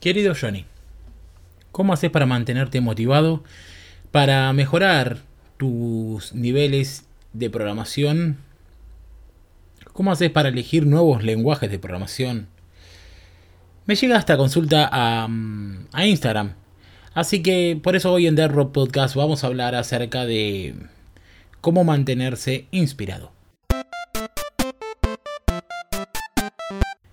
Querido Johnny, ¿cómo haces para mantenerte motivado, para mejorar tus niveles de programación? ¿Cómo haces para elegir nuevos lenguajes de programación? Me llega esta consulta a, mm, Instagram. Así que por eso hoy en The Podcast vamos a hablar acerca de cómo mantenerse inspirado.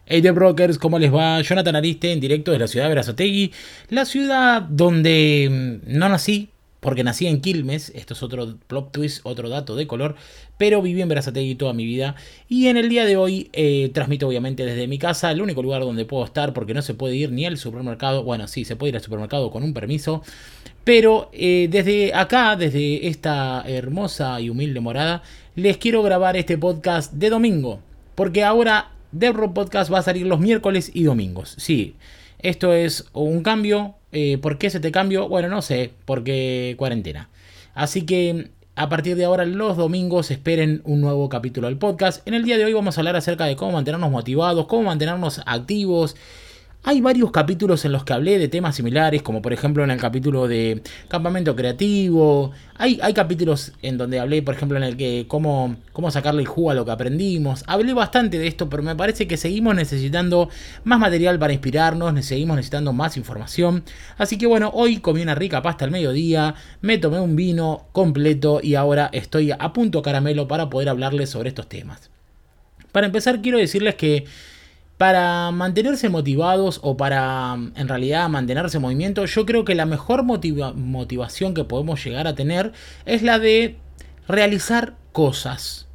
Hey The Brokers, ¿cómo les va? Jonathan Ariste en directo de la ciudad de Berazategui, la ciudad donde mm, no nací, porque nací en Quilmes, esto es otro plot twist, otro dato de color, pero viví en Berazategui toda mi vida y en el día de hoy eh, transmito obviamente desde mi casa, el único lugar donde puedo estar porque no se puede ir ni al supermercado, bueno sí, se puede ir al supermercado con un permiso, pero eh, desde acá, desde esta hermosa y humilde morada, les quiero grabar este podcast de domingo, porque ahora Rock Podcast va a salir los miércoles y domingos. Sí, esto es un cambio. Eh, ¿Por qué se te cambio? Bueno, no sé, porque cuarentena. Así que a partir de ahora, los domingos, esperen un nuevo capítulo del podcast. En el día de hoy vamos a hablar acerca de cómo mantenernos motivados, cómo mantenernos activos hay varios capítulos en los que hablé de temas similares, como por ejemplo en el capítulo de campamento creativo. Hay, hay capítulos en donde hablé, por ejemplo, en el que cómo, cómo sacarle el jugo a lo que aprendimos. Hablé bastante de esto, pero me parece que seguimos necesitando más material para inspirarnos, seguimos necesitando más información. Así que bueno, hoy comí una rica pasta al mediodía, me tomé un vino completo y ahora estoy a punto caramelo para poder hablarles sobre estos temas. Para empezar, quiero decirles que para mantenerse motivados o para en realidad mantenerse en movimiento, yo creo que la mejor motivación que podemos llegar a tener es la de realizar cosas.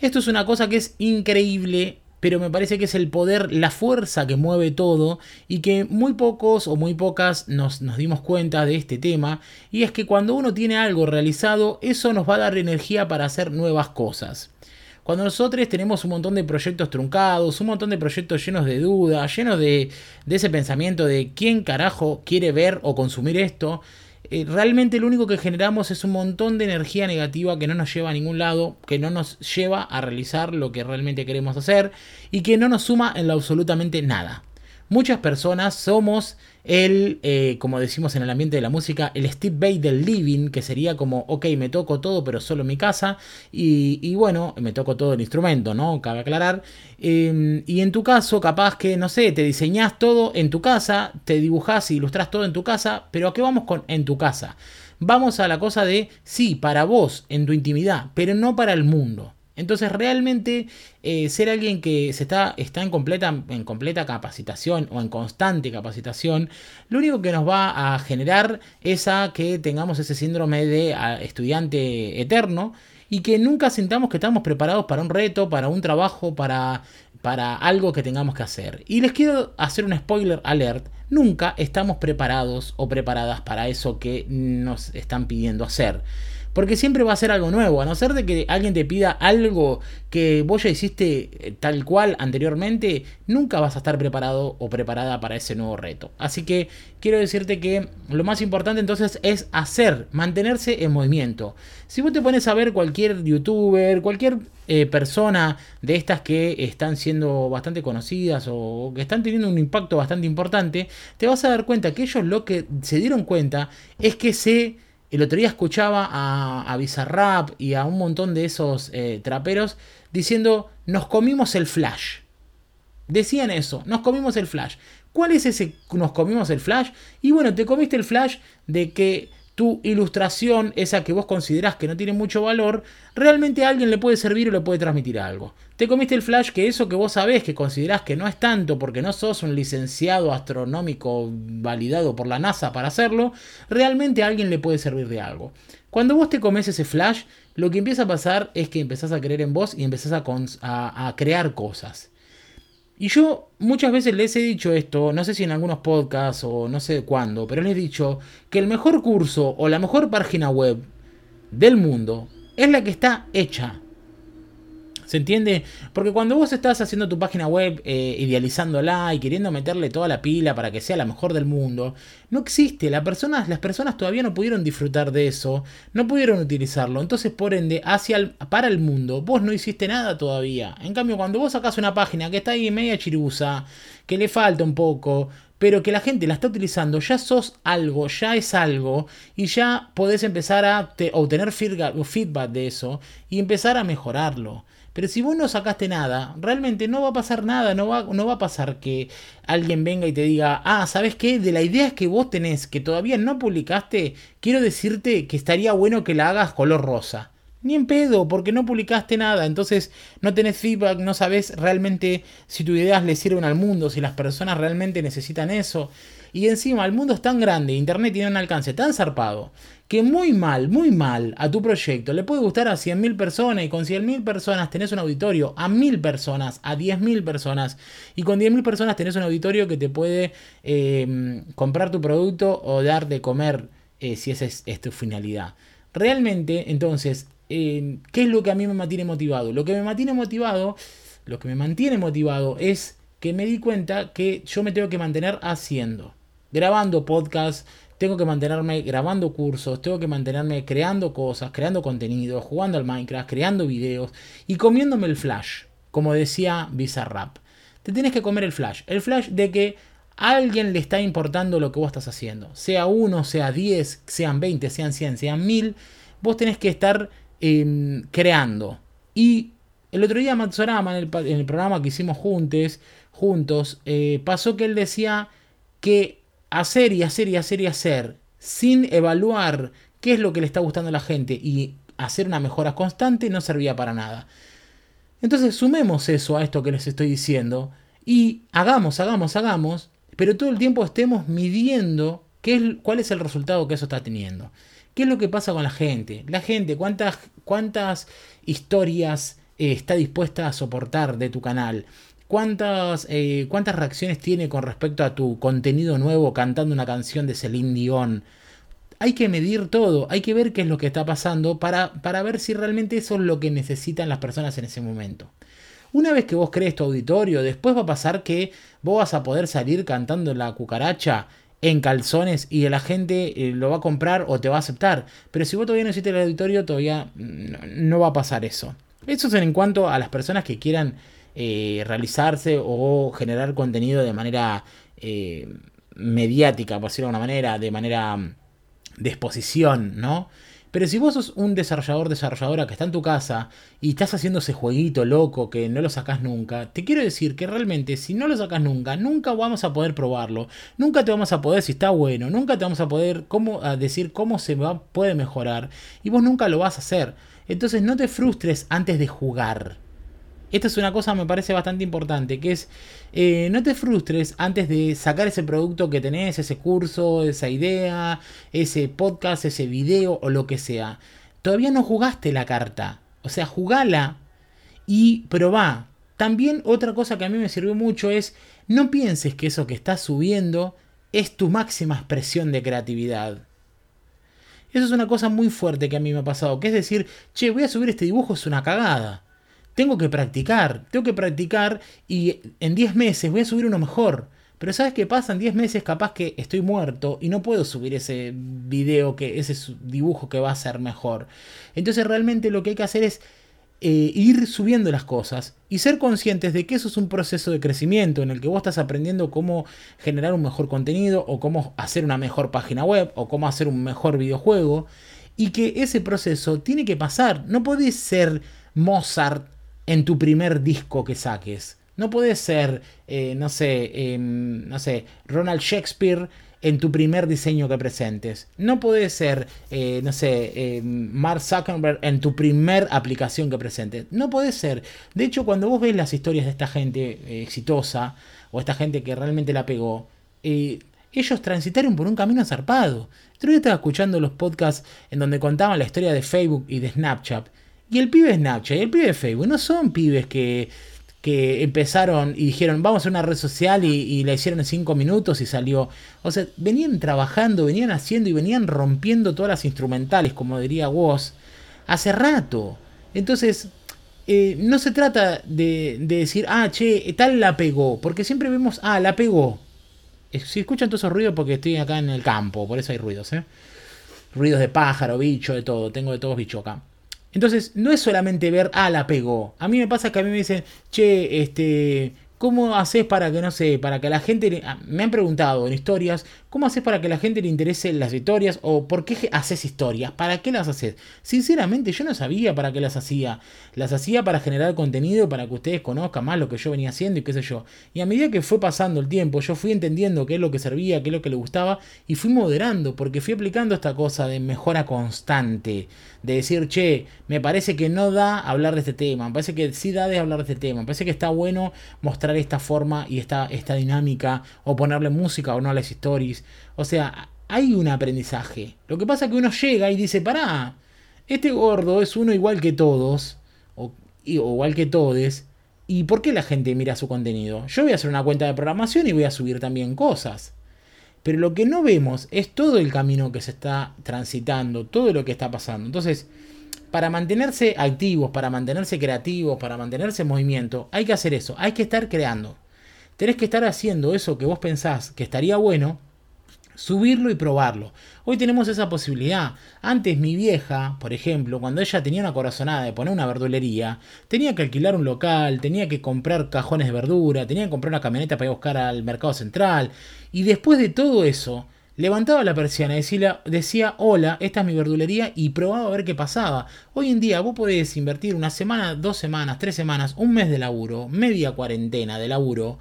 Esto es una cosa que es increíble, pero me parece que es el poder, la fuerza que mueve todo y que muy pocos o muy pocas nos, nos dimos cuenta de este tema. Y es que cuando uno tiene algo realizado, eso nos va a dar energía para hacer nuevas cosas. Cuando nosotros tenemos un montón de proyectos truncados, un montón de proyectos llenos de dudas, llenos de, ese pensamiento de quién carajo quiere ver o consumir esto, eh, realmente lo único que generamos es un montón de energía negativa que no nos lleva a ningún lado, que no nos lleva a realizar lo que realmente queremos hacer y que no nos suma en lo absolutamente nada. Muchas personas somos el, eh, como decimos en el ambiente de la música, el Steve Bay del living, que sería como, ok, me toco todo, pero solo mi casa, y, bueno, me toco todo el instrumento, ¿no? Cabe aclarar. Em, y en tu caso, capaz que, no sé, te diseñás todo en tu casa, te dibujás y ilustras todo en tu casa, pero ¿a qué vamos con en tu casa? Vamos a la cosa de, sí, para vos, en tu intimidad, pero no para el mundo. Entonces realmente eh, ser alguien que se está, en, completa, capacitación o en constante capacitación, lo único que nos va a generar es a que tengamos ese síndrome de estudiante eterno y que nunca sintamos que estamos preparados para un reto, para un trabajo, para algo que tengamos que hacer. Y les quiero hacer un spoiler alert, nunca estamos preparados o preparadas para eso que nos están pidiendo hacer. Porque siempre va a ser algo nuevo, a no ser de que alguien te pida algo que vos ya hiciste eh, tal cual anteriormente, nunca vas a estar preparado o preparada para ese nuevo reto. Así que quiero decirte que lo más importante entonces es hacer, mantenerse en movimiento. Si vos te pones a ver cualquier youtuber, cualquier eh, persona de estas que están siendo bastante conocidas o que están teniendo un impacto bastante importante, te vas a dar cuenta que ellos lo que se dieron cuenta es que se el otro día escuchaba a, a Bizarrap y a un montón de esos eh, traperos diciendo, nos comimos el flash. Decían eso, nos comimos el flash. ¿Cuál es ese nos comimos el flash? Y bueno, te comiste el flash de que tu ilustración, esa que vos considerás que no tiene mucho valor, realmente a alguien le puede servir o le puede transmitir algo. Te comiste el flash que eso que vos sabés que considerás que no es tanto porque no sos un licenciado astronómico validado por la NASA para hacerlo, realmente a alguien le puede servir de algo. Cuando vos te comes ese flash, lo que empieza a pasar es que empezás a creer en vos y empezás a, a crear cosas. Y yo muchas veces les he dicho esto, no sé si en algunos podcasts o no sé cuándo, pero les he dicho que el mejor curso o la mejor página web del mundo es la que está hecha. ¿Se entiende? Porque cuando vos estás haciendo tu página web, eh, idealizándola y queriendo meterle toda la pila para que sea la mejor del mundo, no existe. las personas todavía no pudieron disfrutar de eso, no pudieron utilizarlo. Entonces, por ende, hacia para el mundo, vos no hiciste nada todavía. En cambio, cuando vos sacás una página que está ahí media chirusa, que le falta un poco, pero que la gente la está utilizando, ya sos algo, ya es algo, y ya podés empezar a obtener feedback de eso y empezar a mejorarlo. Pero si vos no sacaste nada, realmente no va a pasar nada, no va, no va a pasar que alguien venga y te diga, ah, ¿sabes qué? De la idea que vos tenés, que todavía no publicaste, quiero decirte que estaría bueno que la hagas color rosa. Ni en pedo, porque no publicaste nada, entonces no tenés feedback, no sabes realmente si tus ideas le sirven al mundo, si las personas realmente necesitan eso. Y encima el mundo es tan grande, Internet tiene un alcance tan zarpado, que muy mal, muy mal a tu proyecto le puede gustar a 100.000 personas y con 100.000 personas tenés un auditorio, a 1.000 personas, a 10.000 personas y con 10.000 personas tenés un auditorio que te puede em, comprar tu producto o dar de comer eh, si esa es, es tu finalidad. Realmente, entonces, ¿qué es lo que a mí me mantiene motivado? Lo que me mantiene motivado, lo que me mantiene motivado es que me di cuenta que yo me tengo que mantener haciendo grabando podcast, tengo que mantenerme grabando cursos, tengo que mantenerme creando cosas, creando contenido, jugando al Minecraft, creando videos y comiéndome el flash, como decía Bizarrap. Te tienes que comer el flash, el flash de que a alguien le está importando lo que vos estás haciendo, sea uno, sea 10, sean 20, sean 100, sean 1000, vos tenés que estar creando. Y el otro día Matsurama, en el, programa que hicimos juntos, juntos eh, pasó que él decía que hacer y hacer y hacer y hacer sin evaluar qué es lo que le está gustando a la gente y hacer una mejora constante no servía para nada. Entonces sumemos eso a esto que les estoy diciendo y hagamos, hagamos, hagamos, pero todo el tiempo estemos midiendo qué es, cuál es el resultado que eso está teniendo. ¿Qué es lo que pasa con la gente? La gente, cuántas, cuántas historias eh, está dispuesta a soportar de tu canal ¿Cuántas, eh, ¿Cuántas reacciones tiene con respecto a tu contenido nuevo cantando una canción de Celine Dion? Hay que medir todo, hay que ver qué es lo que está pasando para, para ver si realmente eso es lo que necesitan las personas en ese momento. Una vez que vos crees tu auditorio, después va a pasar que vos vas a poder salir cantando la cucaracha en calzones y la gente eh, lo va a comprar o te va a aceptar. Pero si vos todavía no hiciste el auditorio, todavía no va a pasar eso. Eso es en cuanto a las personas que quieran eh, realizarse o generar contenido de manera eh, mediática, por decirlo de alguna manera, de manera mm, de exposición, ¿no? Pero si vos sos un desarrollador, desarrolladora que está en tu casa y estás haciendo ese jueguito loco que no lo sacas nunca, te quiero decir que realmente si no lo sacas nunca, nunca vamos a poder probarlo, nunca te vamos a poder si está bueno, nunca te vamos a poder cómo, decir cómo se va, puede mejorar y vos nunca lo vas a hacer. Entonces no te frustres antes de jugar. Esta es una cosa me parece bastante importante, que es eh, no te frustres antes de sacar ese producto que tenés, ese curso, esa idea, ese podcast, ese video o lo que sea. Todavía no jugaste la carta, o sea, jugala y probá. También otra cosa que a mí me sirvió mucho es no pienses que eso que estás subiendo es tu máxima expresión de creatividad. Eso es una cosa muy fuerte que a mí me ha pasado, que es decir, che, voy a subir este dibujo, es una cagada tengo que practicar, tengo que practicar y en 10 meses voy a subir uno mejor. Pero ¿sabes qué pasa? En 10 meses capaz que estoy muerto y no puedo subir ese video, que, ese dibujo que va a ser mejor. Entonces realmente lo que hay que hacer es eh, ir subiendo las cosas y ser conscientes de que eso es un proceso de crecimiento en el que vos estás aprendiendo cómo generar un mejor contenido o cómo hacer una mejor página web o cómo hacer un mejor videojuego y que ese proceso tiene que pasar. No podés ser Mozart en tu primer disco que saques. No puede ser, eh, no sé, em, no sé, Ronald Shakespeare en tu primer diseño que presentes. No puede ser, eh, no sé, em, Mark Zuckerberg en tu primer aplicación que presentes. No puede ser. De hecho, cuando vos ves las historias de esta gente eh, exitosa o esta gente que realmente la pegó, ellos transitaron por un camino zarpado. Yo estaba escuchando los podcasts en donde contaban la historia de Facebook y de Snapchat. Y el pibe Snapchat y el pibe Facebook no son pibes que, que empezaron y dijeron vamos a una red social y, la hicieron en 5 minutos y salió. O sea, venían trabajando, venían haciendo y venían rompiendo todas las instrumentales, como diría Woz, hace rato. Entonces, eh, no se trata de, de, decir, ah, che, tal la pegó, porque siempre vemos, ah, la pegó. Si escuchan todos esos ruidos porque estoy acá en el campo, por eso hay ruidos, ¿eh? Ruidos de pájaro, bicho, de todo, tengo de todos bicho acá. Entonces, no es solamente ver, ah, la pegó. A mí me pasa que a mí me dicen, che, este, ¿Cómo haces para que, no sé, para que la gente... Ah, me han preguntado en historias, ¿cómo haces para que la gente le interese las historias? ¿O por qué haces historias? ¿Para qué las haces? Sinceramente, yo no sabía para qué las hacía. Las hacía para generar contenido, para que ustedes conozcan más lo que yo venía haciendo y qué sé yo. Y a medida que fue pasando el tiempo, yo fui entendiendo qué es lo que servía, qué es lo que le gustaba, y fui moderando, porque fui aplicando esta cosa de mejora constante. De decir, che, me parece que no da hablar de este tema, me parece que sí da de hablar de este tema, me parece que está bueno mostrar esta forma y esta, esta dinámica, o ponerle música o no a las stories. O sea, hay un aprendizaje. Lo que pasa es que uno llega y dice, pará, este gordo es uno igual que todos, o, igual que todes, ¿y por qué la gente mira su contenido? Yo voy a hacer una cuenta de programación y voy a subir también cosas. Pero lo que no vemos es todo el camino que se está transitando, todo lo que está pasando. Entonces, para mantenerse activos, para mantenerse creativos, para mantenerse en movimiento, hay que hacer eso, hay que estar creando. Tenés que estar haciendo eso que vos pensás que estaría bueno, subirlo y probarlo. Hoy tenemos esa posibilidad. Antes mi vieja, por ejemplo, cuando ella tenía una corazonada de poner una verdulería, tenía que alquilar un local, tenía que comprar cajones de verdura, tenía que comprar una camioneta para ir a buscar al mercado central. Y después de todo eso, Levantaba la persiana y decía, decía, hola, esta es mi verdulería y probaba a ver qué pasaba. Hoy en día vos podés invertir una semana, dos semanas, tres semanas, un mes de laburo, media cuarentena de laburo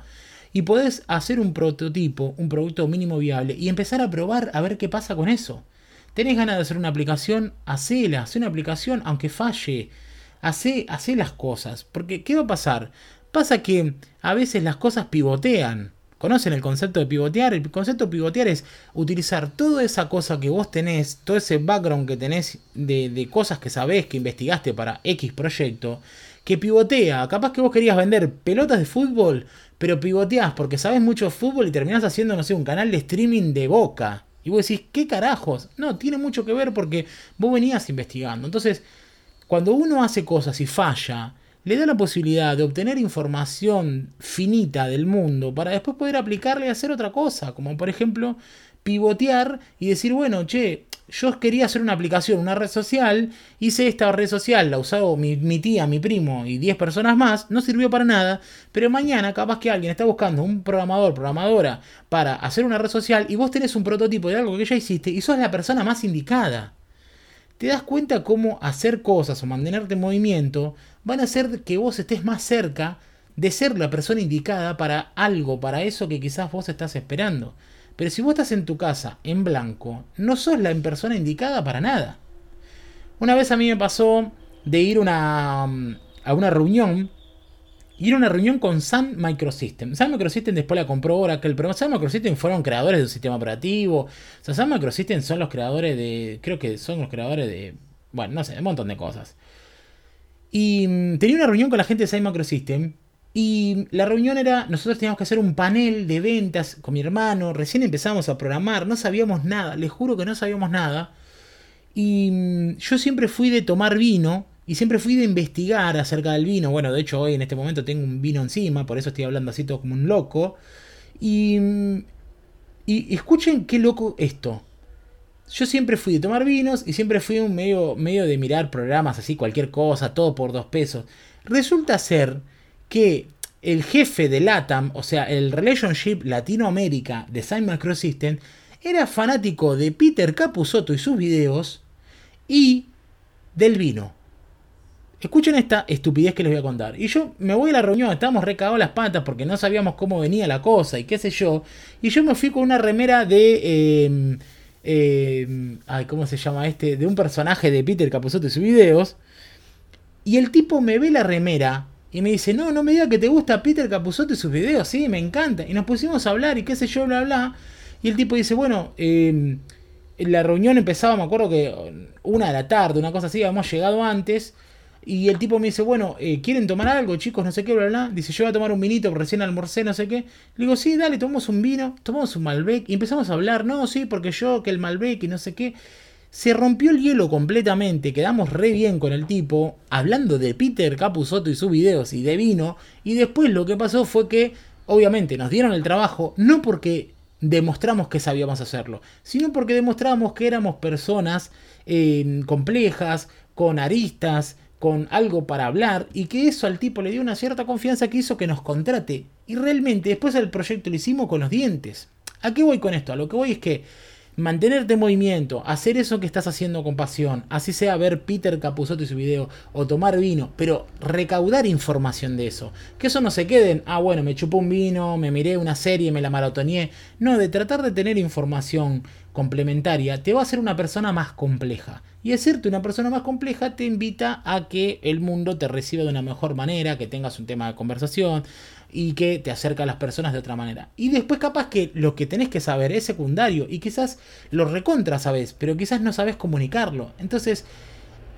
y podés hacer un prototipo, un producto mínimo viable y empezar a probar a ver qué pasa con eso. ¿Tenés ganas de hacer una aplicación? Hacela, haz una aplicación aunque falle. Hacé, hacé las cosas. Porque, ¿qué va a pasar? Pasa que a veces las cosas pivotean. ¿Conocen el concepto de pivotear? El concepto de pivotear es utilizar toda esa cosa que vos tenés, todo ese background que tenés de, cosas que sabés, que investigaste para X proyecto, que pivotea. Capaz que vos querías vender pelotas de fútbol, pero pivoteás porque sabés mucho fútbol y terminás haciendo, no sé, un canal de streaming de boca. Y vos decís, ¿qué carajos? No, tiene mucho que ver porque vos venías investigando. Entonces, cuando uno hace cosas y falla, le da la posibilidad de obtener información finita del mundo para después poder aplicarle y hacer otra cosa, como por ejemplo pivotear y decir, bueno, che, yo quería hacer una aplicación, una red social, hice esta red social, la usó mi, mi, tía, mi primo y 10 personas más, no sirvió para nada, pero mañana capaz que alguien está buscando un programador, programadora para hacer una red social y vos tenés un prototipo de algo que ya hiciste y sos la persona más indicada. Te das cuenta cómo hacer cosas o mantenerte en movimiento van a hacer que vos estés más cerca de ser la persona indicada para algo, para eso que quizás vos estás esperando. Pero si vos estás en tu casa en blanco, no sos la persona indicada para nada. Una vez a mí me pasó de ir una, a una reunión y era una reunión con Sun Microsystem. Sun Microsystem después la compró Oracle, pero Sun Microsystem fueron creadores de un sistema operativo. O sea, Sun Microsystem son los creadores de. Creo que son los creadores de. Bueno, no sé, un montón de cosas. Y mm, tenía una reunión con la gente de Sun Microsystem. Y la reunión era, nosotros teníamos que hacer un panel de ventas con mi hermano, recién empezamos a programar, no sabíamos nada, les juro que no sabíamos nada. Y mm, yo siempre fui de tomar vino y siempre fui de investigar acerca del vino. Bueno, de hecho hoy en este momento tengo un vino encima, por eso estoy hablando así todo como un loco. Y, mm, y escuchen qué loco esto. Yo siempre fui de tomar vinos y siempre fui un medio, medio de mirar programas así, cualquier cosa, todo por dos pesos. Resulta ser que el jefe de LATAM, o sea, el Relationship Latinoamérica de Sign Microsystem, era fanático de Peter Capusotto y sus videos y del vino. Escuchen esta estupidez que les voy a contar. Y yo me voy a la reunión, estábamos recagados las patas porque no sabíamos cómo venía la cosa y qué sé yo. Y yo me fui con una remera de... Em, eh, ay, ¿cómo se llama este? De un personaje de Peter Capusotto y sus videos. Y el tipo me ve la remera y me dice, no, no me digas que te gusta Peter Capusotto y sus videos, sí, me encanta. Y nos pusimos a hablar y qué sé yo, bla, bla. Y el tipo dice, bueno, eh, la reunión empezaba, me acuerdo que una de la tarde, una cosa así, habíamos llegado antes. Y el tipo me dice, bueno, eh, ¿quieren tomar algo, chicos? No sé qué, bla, bla. Dice, yo voy a tomar un vinito, recién almorcé, no sé qué. Le digo, sí, dale, tomamos un vino, tomamos un Malbec. Y empezamos a hablar, no, sí, porque yo, que el Malbec y no sé qué. Se rompió el hielo completamente, quedamos re bien con el tipo, hablando de Peter Capusotto y sus videos y de vino. Y después lo que pasó fue que, obviamente, nos dieron el trabajo, no porque demostramos que sabíamos hacerlo, sino porque demostramos que éramos personas eh, complejas, con aristas, con algo para hablar y que eso al tipo le dio una cierta confianza que hizo que nos contrate. Y realmente después el proyecto lo hicimos con los dientes. ¿A qué voy con esto? A lo que voy es que mantenerte en movimiento, hacer eso que estás haciendo con pasión, así sea ver Peter Capusotto y su video, o tomar vino, pero recaudar información de eso. Que eso no se quede en, ah, bueno, me chupó un vino, me miré una serie, me la maratoneé. No, de tratar de tener información complementaria te va a hacer una persona más compleja. Y es cierto, una persona más compleja te invita a que el mundo te reciba de una mejor manera, que tengas un tema de conversación, y que te acerca a las personas de otra manera. Y después capaz que lo que tenés que saber es secundario y quizás lo recontra sabes, pero quizás no sabes comunicarlo. Entonces,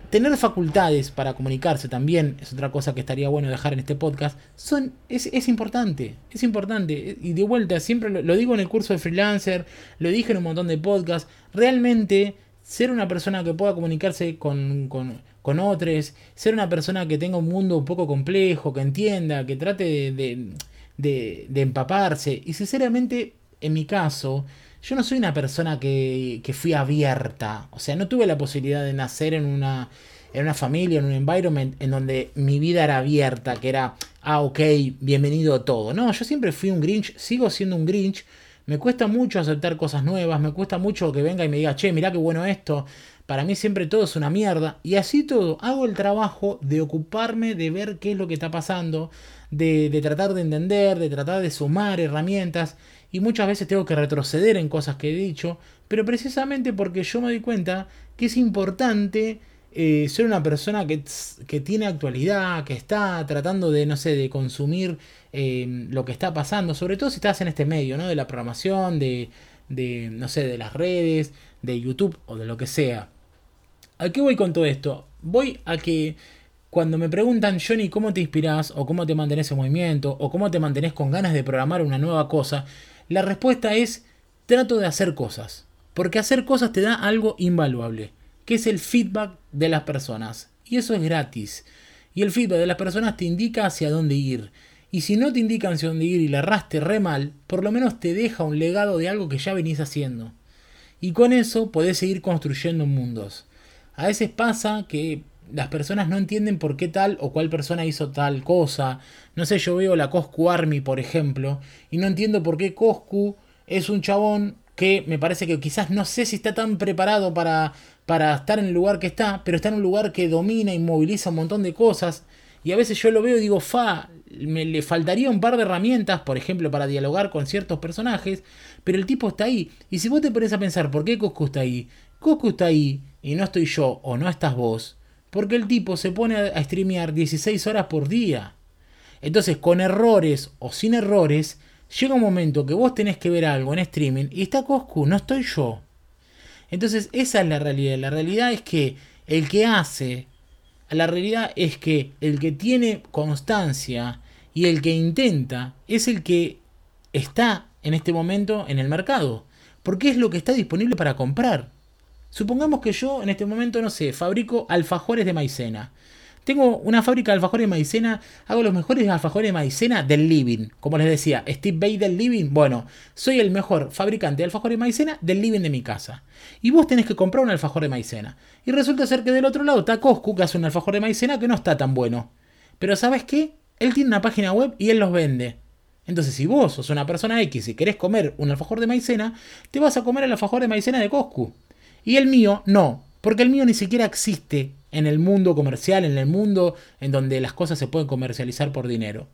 tener facultades para comunicarse también es otra cosa que estaría bueno dejar en este podcast. Son, es, es importante, es importante. Y de vuelta, siempre lo, lo digo en el curso de freelancer, lo dije en un montón de podcasts. Realmente ser una persona que pueda comunicarse con, con, con, otros, ser una persona que tenga un mundo un poco complejo, que entienda, que trate de, de, empaparse. Y sinceramente, en mi caso, yo no soy una persona que, que, fui abierta. O sea, no tuve la posibilidad de nacer en una, en una familia, en un environment en donde mi vida era abierta, que era, ah, ok, bienvenido a todo. No, yo siempre fui un Grinch, sigo siendo un Grinch me cuesta mucho aceptar cosas nuevas, me cuesta mucho que venga y me diga, che, mirá qué bueno esto. Para mí siempre todo es una mierda. Y así todo, hago el trabajo de ocuparme de ver qué es lo que está pasando, de, de tratar de entender, de tratar de sumar herramientas. Y muchas veces tengo que retroceder en cosas que he dicho, pero precisamente porque yo me doy cuenta que es importante eh, ser una persona que, que, tiene actualidad, que está tratando de, no sé, de consumir eh, lo que está pasando, sobre todo si estás en este medio, ¿no? De la programación, de, de, no sé, de las redes, de YouTube o de lo que sea. ¿A qué voy con todo esto? Voy a que cuando me preguntan, Johnny, ¿cómo te inspiras? o cómo te mantenés en movimiento? o cómo te mantenés con ganas de programar una nueva cosa, la respuesta es, trato de hacer cosas. Porque hacer cosas te da algo invaluable que es el feedback de las personas. Y eso es gratis. Y el feedback de las personas te indica hacia dónde ir. Y si no te indica hacia dónde ir y la arraste re mal, por lo menos te deja un legado de algo que ya venís haciendo. Y con eso podés seguir construyendo mundos. A veces pasa que las personas no entienden por qué tal o cual persona hizo tal cosa. No sé, yo veo la Coscu Army, por ejemplo, y no entiendo por qué Coscu es un chabón que me parece que quizás no sé si está tan preparado para, para estar en el lugar que está, pero está en un lugar que domina y moviliza un montón de cosas. Y a veces yo lo veo y digo, fa, me le faltaría un par de herramientas, por ejemplo, para dialogar con ciertos personajes, pero el tipo está ahí. Y si vos te pones a pensar, ¿por qué Coscu está ahí? Coscu está ahí y no estoy yo o no estás vos, porque el tipo se pone a streamear 16 horas por día. Entonces, con errores o sin errores, llega un momento que vos tenés que ver algo en streaming y está Coscu, no estoy yo. Entonces esa es la realidad. La realidad es que el que hace, la realidad es que el que tiene constancia y el que intenta es el que está en este momento en el mercado. Porque es lo que está disponible para comprar. Supongamos que yo en este momento, no sé, fabrico alfajores de maicena. Tengo una fábrica de alfajores de maicena, hago los mejores alfajores de maicena del living. Como les decía, Steve Bay del living. Bueno, soy el mejor fabricante de alfajores de maicena del living de mi casa. Y vos tenés que comprar un alfajor de maicena. Y resulta ser que del otro lado está Coscu, que hace un alfajor de maicena que no está tan bueno. Pero ¿sabes qué? Él tiene una página web y él los vende. Entonces, si vos sos una persona X y querés comer un alfajor de maicena, te vas a comer el alfajor de maicena de Coscu. Y el mío no, porque el mío ni siquiera existe en el mundo comercial, en el mundo en donde las cosas se pueden comercializar por dinero.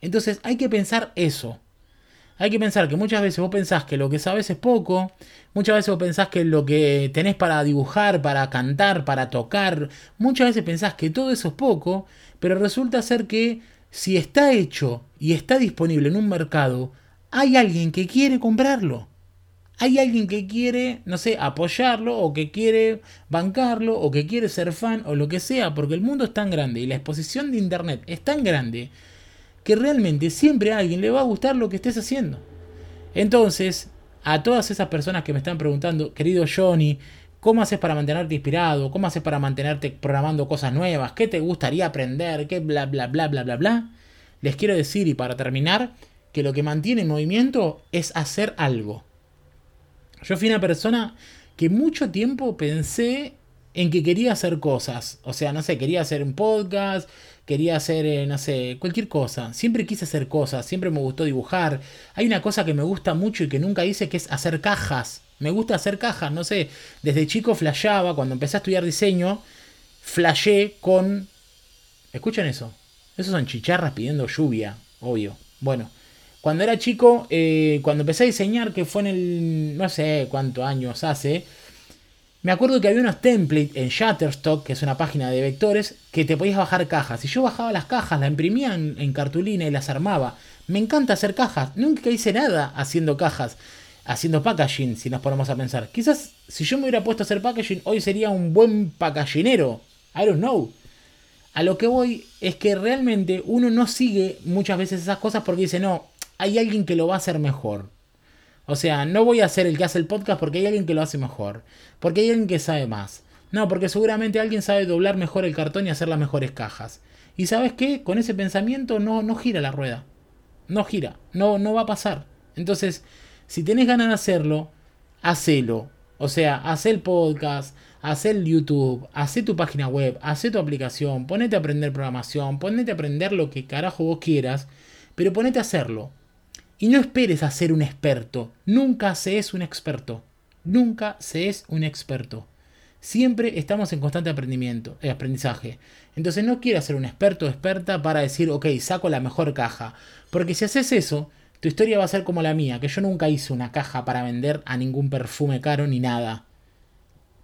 Entonces hay que pensar eso. Hay que pensar que muchas veces vos pensás que lo que sabes es poco, muchas veces vos pensás que lo que tenés para dibujar, para cantar, para tocar, muchas veces pensás que todo eso es poco, pero resulta ser que si está hecho y está disponible en un mercado, hay alguien que quiere comprarlo hay alguien que quiere, no sé, apoyarlo o que quiere bancarlo o que quiere ser fan o lo que sea, porque el mundo es tan grande y la exposición de Internet es tan grande que realmente siempre a alguien le va a gustar lo que estés haciendo. Entonces, a todas esas personas que me están preguntando, querido Johnny, ¿cómo haces para mantenerte inspirado? ¿Cómo haces para mantenerte programando cosas nuevas? ¿Qué te gustaría aprender? ¿Qué bla bla bla bla bla bla? Les quiero decir y para terminar que lo que mantiene en movimiento es hacer algo. Yo fui una persona que mucho tiempo pensé en que quería hacer cosas. O sea, no sé, quería hacer un podcast, quería hacer, eh, no sé, cualquier cosa. Siempre quise hacer cosas, siempre me gustó dibujar. Hay una cosa que me gusta mucho y que nunca hice, que es hacer cajas. Me gusta hacer cajas, no sé, desde chico flasheaba, cuando empecé a estudiar diseño, flashé con... ¿Escuchan eso? Esos son chicharras pidiendo lluvia, obvio. Bueno, cuando era chico, eh, cuando empecé a diseñar, que fue en el... no sé cuántos años hace, me acuerdo que había unos templates en Shutterstock, que es una página de vectores, que te podías bajar cajas. Y yo bajaba las cajas, las imprimía en, cartulina y las armaba. Me encanta hacer cajas. Nunca hice nada haciendo cajas, haciendo packaging, si nos ponemos a pensar. Quizás si yo me hubiera puesto a hacer packaging, hoy sería un buen packaginero. I don't know. A lo que voy es que realmente uno no sigue muchas veces esas cosas porque dice, no, hay alguien que lo va a hacer mejor. O sea, no voy a ser el que hace el podcast porque hay alguien que lo hace mejor. Porque hay alguien que sabe más. No, porque seguramente alguien sabe doblar mejor el cartón y hacer las mejores cajas. Y sabes qué? Con ese pensamiento no, no gira la rueda. No gira. No, no va a pasar. Entonces, si tenés ganas de hacerlo, hacelo. O sea, haz el podcast, haz el YouTube, haz tu página web, haz tu aplicación, ponete a aprender programación, ponete a aprender lo que carajo vos quieras, pero ponete a hacerlo. Y no esperes a ser un experto. Nunca se es un experto. Nunca se es un experto. Siempre estamos en constante aprendimiento, eh, aprendizaje. Entonces no quieras ser un experto o experta para decir, ok, saco la mejor caja. Porque si haces eso, tu historia va a ser como la mía, que yo nunca hice una caja para vender a ningún perfume caro ni nada.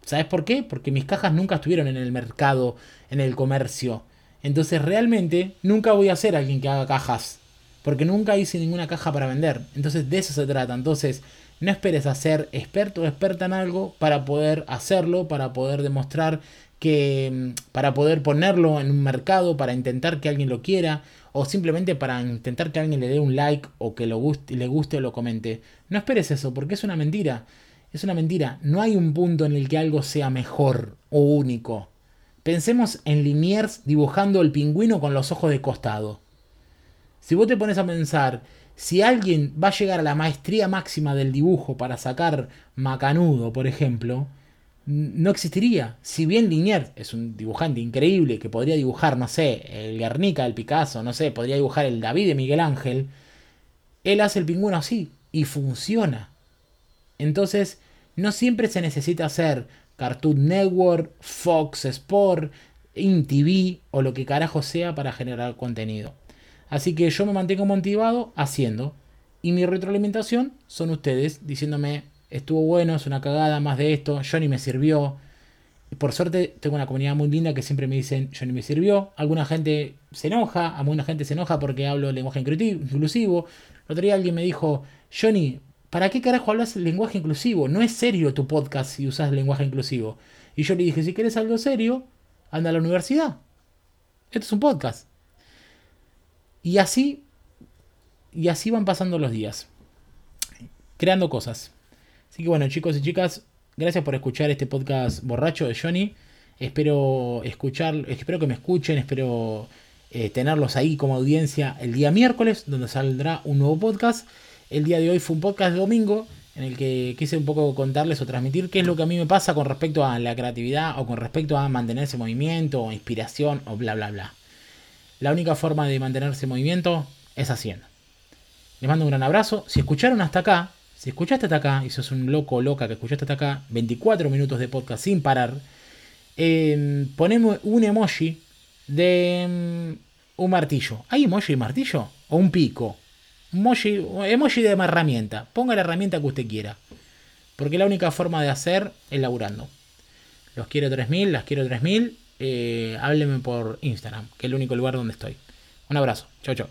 ¿Sabes por qué? Porque mis cajas nunca estuvieron en el mercado, en el comercio. Entonces realmente nunca voy a ser alguien que haga cajas. Porque nunca hice ninguna caja para vender. Entonces de eso se trata. Entonces no esperes a ser experto o experta en algo para poder hacerlo, para poder demostrar que, mm, para poder ponerlo en un mercado, para intentar que alguien lo quiera, o simplemente para intentar que alguien le dé un like o que lo guste, le guste o lo comente. No esperes eso, porque es una mentira. Es una mentira. No hay un punto en el que algo sea mejor o único. Pensemos en Liniers dibujando el pingüino con los ojos de costado. Si vos te pones a pensar, si alguien va a llegar a la maestría máxima del dibujo para sacar Macanudo, por ejemplo, no existiría. Si bien Liniers es un dibujante increíble que podría dibujar, no sé, el Guernica, el Picasso, no sé, podría dibujar el David de Miguel Ángel, él hace el pingüino así y funciona. Entonces, no siempre se necesita hacer Cartoon Network, Fox Sport, InTV o lo que carajo sea para generar contenido. Así que yo me mantengo motivado haciendo. Y mi retroalimentación son ustedes diciéndome, estuvo bueno, es una cagada, más de esto, Johnny me sirvió. Por suerte tengo una comunidad muy linda que siempre me dicen, Johnny me sirvió. Alguna gente se enoja, alguna gente se enoja porque hablo lenguaje inclusivo. El otro día alguien me dijo, Johnny, ¿para qué carajo hablas lenguaje inclusivo? No es serio tu podcast si usas lenguaje inclusivo. Y yo le dije, si quieres algo serio, anda a la universidad. Esto es un podcast. Y así, y así van pasando los días, creando cosas. Así que bueno, chicos y chicas, gracias por escuchar este podcast borracho de Johnny. Espero escuchar, espero que me escuchen, espero eh, tenerlos ahí como audiencia el día miércoles, donde saldrá un nuevo podcast. El día de hoy fue un podcast de domingo en el que quise un poco contarles o transmitir qué es lo que a mí me pasa con respecto a la creatividad o con respecto a mantenerse en movimiento o inspiración o bla bla bla. La única forma de mantenerse en movimiento es haciendo. Les mando un gran abrazo. Si escucharon hasta acá, si escuchaste hasta acá y sos un loco o loca que escuchaste hasta acá, 24 minutos de podcast sin parar, eh, ponemos un emoji de em, un martillo. ¿Hay emoji de martillo? ¿O un pico? Emoji, emoji de herramienta. Ponga la herramienta que usted quiera. Porque la única forma de hacer es laburando. Los quiero 3000, las quiero 3000 eh, hábleme por Instagram, que es el único lugar donde estoy. Un abrazo, chao chao.